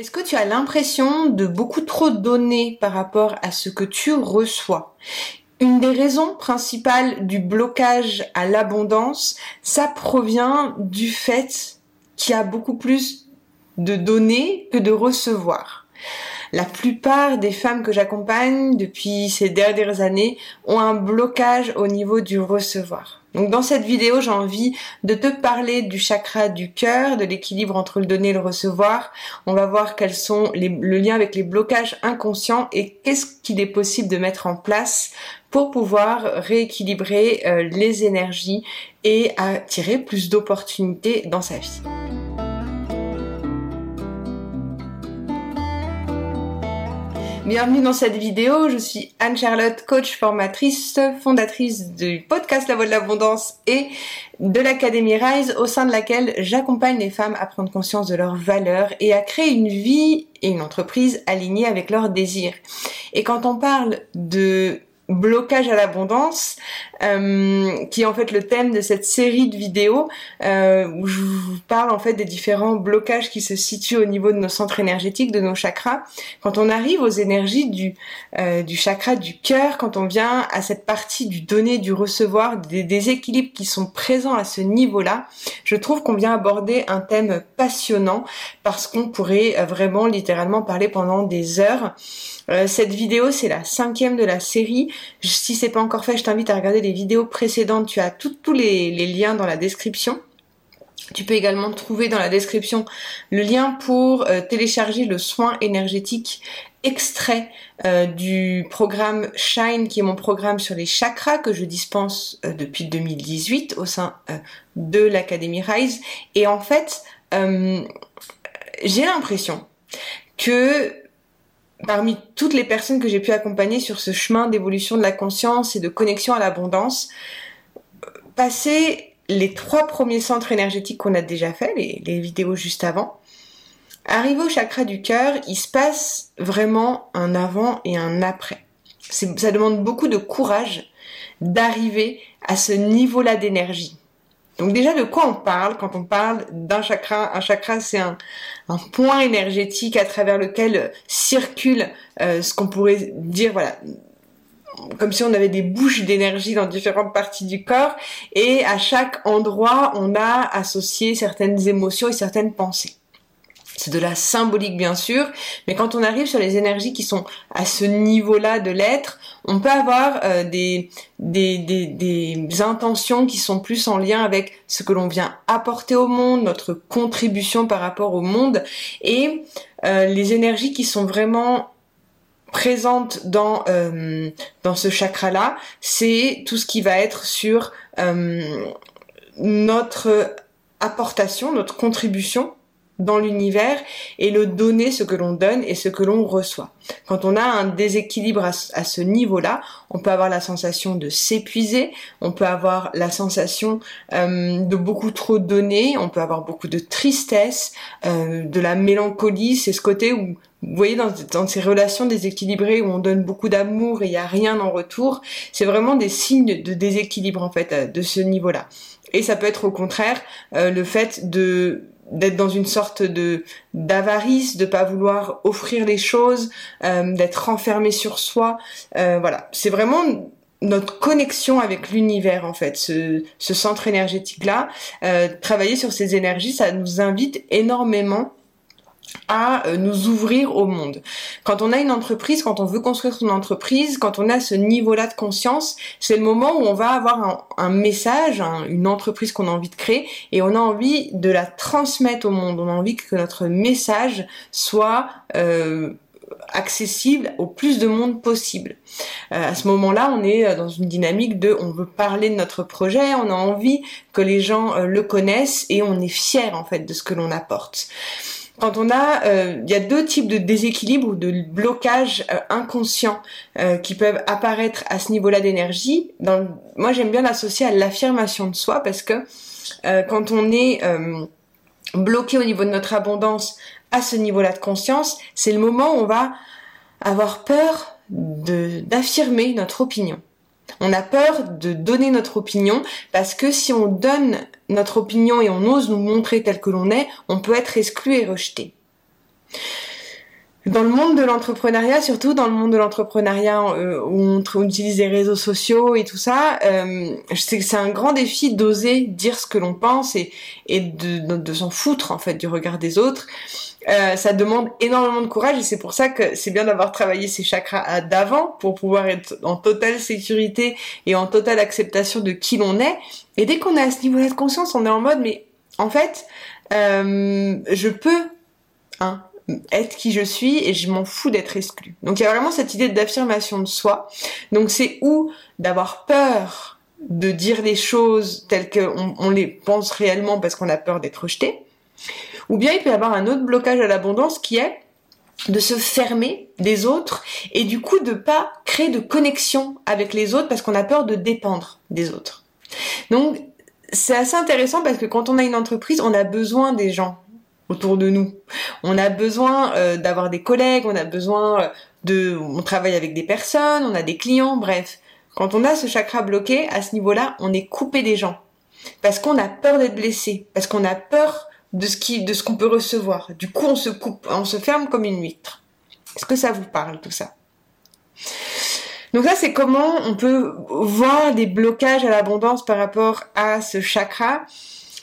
Est-ce que tu as l'impression de beaucoup trop donner par rapport à ce que tu reçois? Une des raisons principales du blocage à l'abondance, ça provient du fait qu'il y a beaucoup plus de donner que de recevoir. La plupart des femmes que j'accompagne depuis ces dernières années ont un blocage au niveau du recevoir. Donc dans cette vidéo, j'ai envie de te parler du chakra du cœur, de l'équilibre entre le donner et le recevoir. On va voir quels sont les, le lien avec les blocages inconscients et qu'est-ce qu'il est possible de mettre en place pour pouvoir rééquilibrer euh, les énergies et attirer plus d'opportunités dans sa vie. Bienvenue dans cette vidéo, je suis Anne-Charlotte, coach formatrice, fondatrice du podcast La Voix de l'Abondance et de l'Académie Rise au sein de laquelle j'accompagne les femmes à prendre conscience de leurs valeurs et à créer une vie et une entreprise alignée avec leurs désirs. Et quand on parle de blocage à l'abondance, euh, qui est en fait le thème de cette série de vidéos euh, où je vous parle en fait des différents blocages qui se situent au niveau de nos centres énergétiques, de nos chakras. Quand on arrive aux énergies du euh, du chakra du cœur, quand on vient à cette partie du donner, du recevoir, des déséquilibres qui sont présents à ce niveau-là, je trouve qu'on vient aborder un thème passionnant parce qu'on pourrait vraiment littéralement parler pendant des heures. cette vidéo, c'est la cinquième de la série. Si c'est pas encore fait, je t'invite à regarder les vidéos précédentes. Tu as tous les, liens dans la description. Tu peux également trouver dans la description le lien pour euh, télécharger le soin énergétique extrait euh, du programme Shine, qui est mon programme sur les chakras que je dispense euh, depuis 2018 au sein de l'Académie Rise. Et en fait, j'ai l'impression que parmi toutes les personnes que j'ai pu accompagner sur ce chemin d'évolution de la conscience et de connexion à l'abondance, passer les trois premiers centres énergétiques qu'on a déjà fait, les, vidéos juste avant, arriver au chakra du cœur, il se passe vraiment un avant et un après. Ça demande beaucoup de courage d'arriver à ce niveau-là d'énergie. Donc déjà, de quoi on parle quand on parle d'un chakra? Un chakra, c'est un, point énergétique à travers lequel circule euh, ce qu'on pourrait dire, voilà, comme si on avait des bouches d'énergie dans différentes parties du corps et à chaque endroit on a associé certaines émotions et certaines pensées. C'est de la symbolique bien sûr, mais quand on arrive sur les énergies qui sont à ce niveau-là de l'être, on peut avoir euh, des, des, des, intentions qui sont plus en lien avec ce que l'on vient apporter au monde, notre contribution par rapport au monde, et euh, les énergies qui sont vraiment présentes dans euh, dans ce chakra là c'est tout ce qui va être sur notre apportation notre contribution dans l'univers et le donner ce que l'on donne et ce que l'on reçoit. Quand on a un déséquilibre à, ce niveau-là, on peut avoir la sensation de s'épuiser, on peut avoir la sensation euh, de beaucoup trop donner, on peut avoir beaucoup de tristesse, euh, de la mélancolie, c'est ce côté où vous voyez dans, ces relations déséquilibrées où on donne beaucoup d'amour et il n'y a rien en retour, c'est vraiment des signes de déséquilibre en fait euh, de ce niveau-là. Et ça peut être au contraire le fait de d'être dans une sorte de d'avarice, de pas vouloir offrir les choses, euh, d'être renfermé sur soi. Euh, voilà, c'est vraiment notre connexion avec l'univers en fait, ce, ce centre énergétique là. Euh, travailler sur ces énergies, ça nous invite énormément à euh, nous ouvrir au monde. Quand on a une entreprise, quand on veut construire son entreprise, quand on a ce niveau-là de conscience, c'est le moment où on va avoir un, message, une entreprise qu'on a envie de créer, et on a envie de la transmettre au monde. On a envie que notre message soit euh, accessible au plus de monde possible. Euh, à ce moment-là, on est dans une dynamique de on veut parler de notre projet, on a envie que les gens le connaissent et on est fier en fait de ce que l'on apporte quand on a, euh, il y a deux types de déséquilibre ou de blocage euh, inconscient euh, qui peuvent apparaître à ce niveau-là d'énergie. Moi, j'aime bien l'associer à l'affirmation de soi parce que quand on est bloqué au niveau de notre abondance à ce niveau-là de conscience, c'est le moment où on va avoir peur d'affirmer notre opinion. On a peur de donner notre opinion parce que si on donne notre opinion et on ose nous montrer tel que l'on est, on peut être exclu et rejeté. Dans le monde de l'entrepreneuriat, surtout dans le monde de l'entrepreneuriat euh, où on, utilise les réseaux sociaux et tout ça, euh, je sais que c'est un grand défi d'oser dire ce que l'on pense et, de, s'en foutre en fait du regard des autres. Euh, ça demande énormément de courage et c'est pour ça que c'est bien d'avoir travaillé ces chakras d'avant pour pouvoir être en totale sécurité et en totale acceptation de qui l'on est. Et dès qu'on est à ce niveau-là de conscience, on est en mode mais en fait, euh, je peux hein, être qui je suis et je m'en fous d'être exclu. Donc il y a vraiment cette idée d'affirmation de soi. Donc c'est où d'avoir peur de dire les choses telles qu'on on les pense réellement parce qu'on a peur d'être rejeté. Ou bien il peut y avoir un autre blocage à l'abondance qui est de se fermer des autres et du coup de pas créer de connexion avec les autres parce qu'on a peur de dépendre des autres. Donc c'est assez intéressant parce que quand on a une entreprise, on a besoin des gens autour de nous. On a besoin euh, d'avoir des collègues, on a besoin euh, de, on travaille avec des personnes, on a des clients, bref. Quand on a ce chakra bloqué, à ce niveau-là, on est coupé des gens. Parce qu'on a peur d'être blessé, parce qu'on a peur de ce qui, de ce qu'on peut recevoir. Du coup, on se coupe, on se ferme comme une huître. Est-ce que ça vous parle, tout ça? Donc ça, c'est comment on peut voir des blocages à l'abondance par rapport à ce chakra.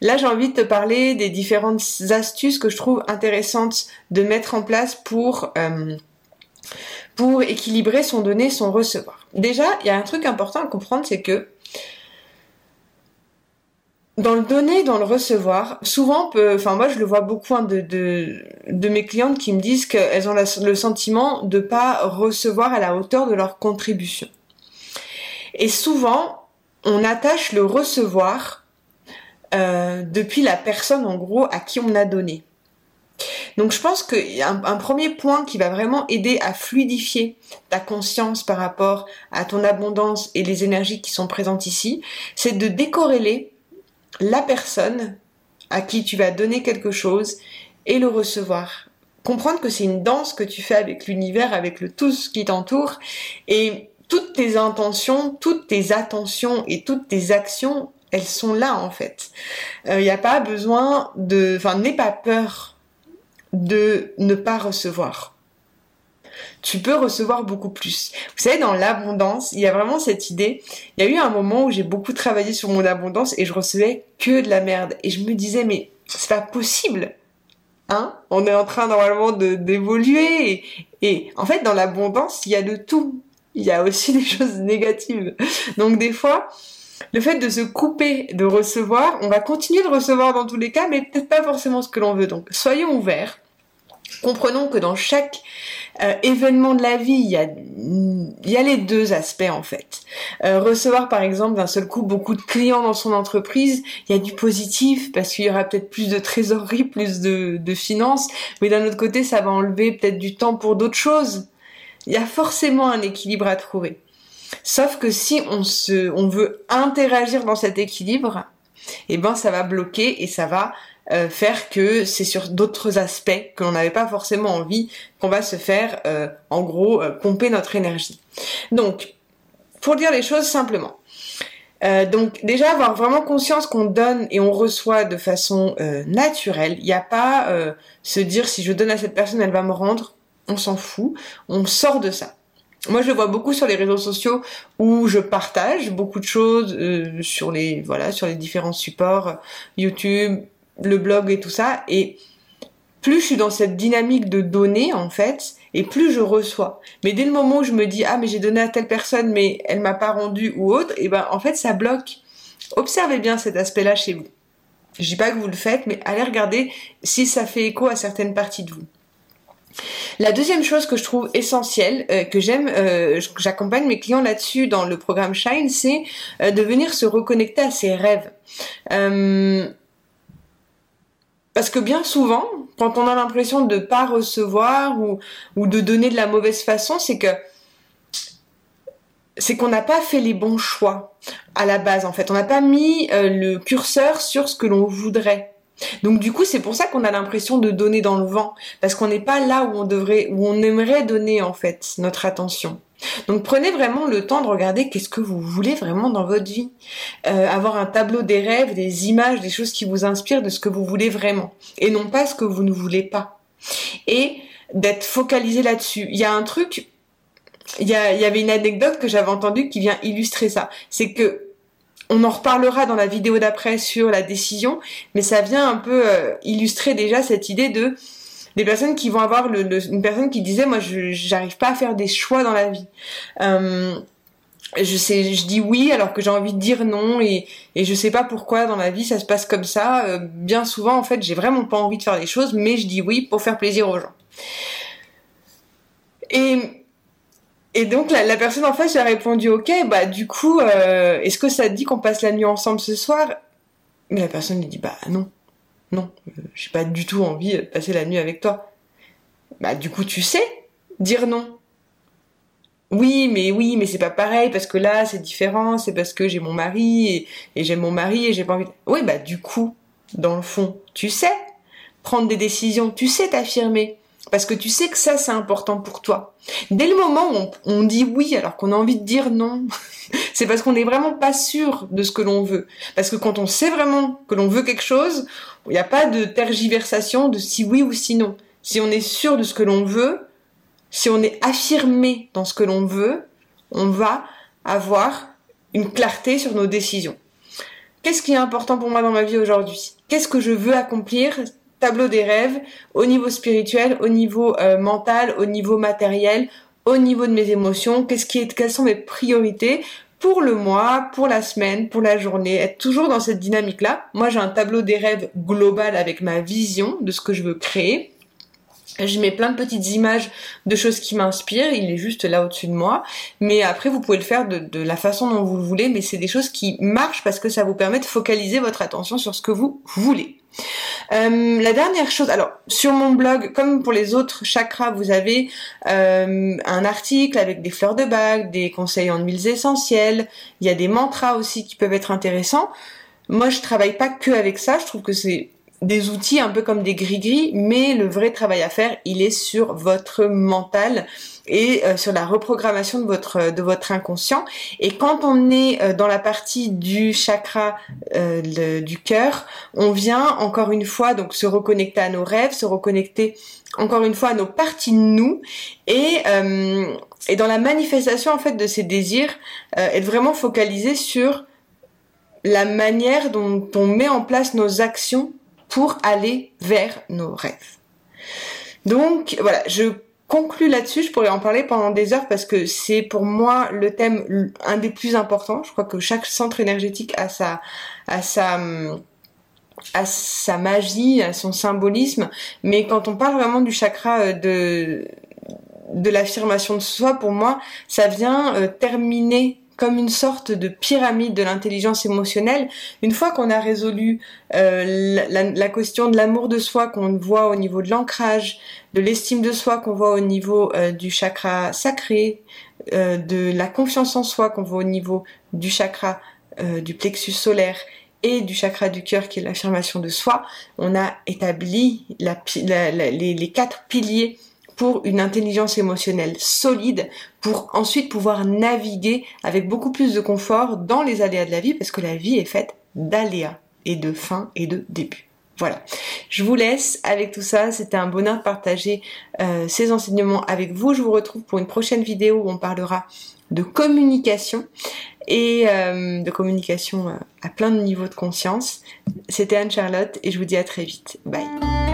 Là, j'ai envie de te parler des différentes astuces que je trouve intéressantes de mettre en place pour euh, pour équilibrer son donner, son recevoir. Déjà, il y a un truc important à comprendre, c'est que dans le donner, dans le recevoir, souvent, enfin moi je le vois beaucoup hein, de, mes clientes qui me disent qu'elles ont le sentiment de pas recevoir à la hauteur de leur contribution. Et souvent, on attache le recevoir euh, depuis la personne en gros à qui on a donné. Donc je pense qu'il un, un premier point qui va vraiment aider à fluidifier ta conscience par rapport à ton abondance et les énergies qui sont présentes ici, c'est de décorréler la personne à qui tu vas donner quelque chose et le recevoir. Comprendre que c'est une danse que tu fais avec l'univers, avec le tout ce qui t'entoure et toutes tes intentions, toutes tes attentions et toutes tes actions elles sont là en fait. Il euh, n'y a pas besoin de, enfin, n'aie pas peur de ne pas recevoir. Tu peux recevoir beaucoup plus. Vous savez, dans l'abondance, il y a vraiment cette idée. Il y a eu un moment où j'ai beaucoup travaillé sur mon abondance et je recevais que de la merde. Et je me disais, mais c'est pas possible. Hein? On est en train normalement d'évoluer. Et en fait, dans l'abondance, il y a de tout. Il y a aussi des choses négatives. Donc des fois, le fait de se couper de recevoir, on va continuer de recevoir dans tous les cas, mais peut-être pas forcément ce que l'on veut. Donc soyons ouverts. Comprenons que dans chaque euh, événement de la vie, il y, a, les deux aspects en fait. Euh, recevoir par exemple d'un seul coup beaucoup de clients dans son entreprise, il y a du positif parce qu'il y aura peut-être plus de trésorerie, plus de finances, mais d'un autre côté, ça va enlever peut-être du temps pour d'autres choses. Il y a forcément un équilibre à trouver. Sauf que si on se, on veut interagir dans cet équilibre, eh ben ça va bloquer et ça va euh, faire que c'est sur d'autres aspects que l'on n'avait pas forcément envie qu'on va se faire, euh, en gros, euh, pomper notre énergie. Donc, pour dire les choses simplement. donc déjà avoir vraiment conscience qu'on donne et on reçoit de façon naturelle. Il n'y a pas se dire si je donne à cette personne elle va me rendre. On s'en fout. On sort de ça. Moi, je le vois beaucoup sur les réseaux sociaux où je partage beaucoup de choses euh, sur les voilà sur les différents supports YouTube, le blog et tout ça. Et plus je suis dans cette dynamique de donner en fait, et plus je reçois. Mais dès le moment où je me dis ah mais j'ai donné à telle personne mais elle m'a pas rendu ou autre, et ben en fait ça bloque. Observez bien cet aspect-là chez vous. Je dis pas que vous le faites, mais allez regarder si ça fait écho à certaines parties de vous. La deuxième chose que je trouve essentielle, euh, que j'aime, euh, j'accompagne mes clients là-dessus dans le programme Shine, c'est euh, de venir se reconnecter à ses rêves. parce que bien souvent, quand on a l'impression de ne pas recevoir ou, ou de donner de la mauvaise façon, c'est que c'est qu'on n'a pas fait les bons choix à la base en fait. On n'a pas mis le curseur sur ce que l'on voudrait. Donc du coup, c'est pour ça qu'on a l'impression de donner dans le vent, parce qu'on n'est pas là où on devrait, où on aimerait donner en fait notre attention. Donc prenez vraiment le temps de regarder qu'est-ce que vous voulez vraiment dans votre vie. Euh, avoir un tableau des rêves, des images, des choses qui vous inspirent de ce que vous voulez vraiment, et non pas ce que vous ne voulez pas. Et d'être focalisé là-dessus. Il y a un truc, il y, a, il y avait une anecdote que j'avais entendue qui vient illustrer ça. C'est que on en reparlera dans la vidéo d'après sur la décision, mais ça vient un peu euh, illustrer déjà cette idée de des personnes qui vont avoir une personne qui disait moi je j'arrive pas à faire des choix dans la vie. Euh, je dis oui alors que j'ai envie de dire non et, et je sais pas pourquoi dans la vie ça se passe comme ça. Euh, bien souvent en fait j'ai vraiment pas envie de faire des choses mais je dis oui pour faire plaisir aux gens. Et et donc la, personne en face a répondu ok bah du coup euh, est-ce que ça te dit qu'on passe la nuit ensemble ce soir? Mais la personne lui dit bah non non euh, j'ai pas du tout envie de passer la nuit avec toi. Bah du coup tu sais dire non. Oui mais oui mais c'est pas pareil parce que là c'est différent c'est parce que j'ai mon mari et, et j'aime mon mari et j'ai pas envie. De... Oui bah du coup dans le fond tu sais prendre des décisions tu sais t'affirmer parce que tu sais que ça c'est important pour toi. Dès le moment où on, dit oui alors qu'on a envie de dire non, c'est parce qu'on n'est vraiment pas sûr de ce que l'on veut. Parce que quand on sait vraiment que l'on veut quelque chose, il n'y a pas de tergiversation de si oui ou si non. Si on est sûr de ce que l'on veut, si on est affirmé dans ce que l'on veut, on va avoir une clarté sur nos décisions. Qu'est-ce qui est important pour moi dans ma vie aujourd'hui? Qu'est-ce que je veux accomplir tableau des rêves au niveau spirituel, au niveau euh, mental, au niveau matériel, au niveau de mes émotions, qu'est-ce qui est, quelles sont mes priorités pour le mois, pour la semaine, pour la journée, être toujours dans cette dynamique-là. Moi, j'ai un tableau des rêves global avec ma vision de ce que je veux créer. Je mets plein de petites images de choses qui m'inspirent, il est juste là au-dessus de moi. Mais après, vous pouvez le faire de, de la façon dont vous le voulez, mais c'est des choses qui marchent parce que ça vous permet de focaliser votre attention sur ce que vous voulez. Euh, la dernière chose, alors sur mon blog, comme pour les autres chakras, vous avez euh, un article avec des fleurs de bague, des conseils en huiles essentielles. Il y a des mantras aussi qui peuvent être intéressants. Moi, je travaille pas que avec ça. Je trouve que c'est des outils un peu comme des gris-gris, mais le vrai travail à faire, il est sur votre mental et euh, sur la reprogrammation de votre de votre inconscient. Et quand on est euh, dans la partie du chakra euh, du cœur, on vient encore une fois donc se reconnecter à nos rêves, se reconnecter encore une fois à nos parties de nous et et dans la manifestation en fait de ces désirs, être vraiment focalisé sur la manière dont on met en place nos actions pour aller vers nos rêves. Donc voilà, je conclus là-dessus, je pourrais en parler pendant des heures parce que c'est pour moi le thème un des plus importants. Je crois que chaque centre énergétique a sa a sa a sa magie, a son symbolisme, mais quand on parle vraiment du chakra euh, de de l'affirmation de soi, pour moi, ça vient euh, terminer comme une sorte de pyramide de l'intelligence émotionnelle. Une fois qu'on a résolu euh, la, question de l'amour de soi qu'on voit au niveau de l'ancrage, de l'estime de soi qu'on voit au niveau euh, du chakra sacré, euh, de la confiance en soi qu'on voit au niveau du chakra du plexus solaire et du chakra du cœur qui est l'affirmation de soi, on a établi les, les quatre piliers pour une intelligence émotionnelle solide, pour ensuite pouvoir naviguer avec beaucoup plus de confort dans les aléas de la vie, parce que la vie est faite d'aléas et de fin et de début. Voilà. Je vous laisse avec tout ça. C'était un bonheur de partager euh, ces enseignements avec vous. Je vous retrouve pour une prochaine vidéo où on parlera de communication et euh, de communication euh, à plein de niveaux de conscience. C'était Anne-Charlotte et je vous dis à très vite. Bye.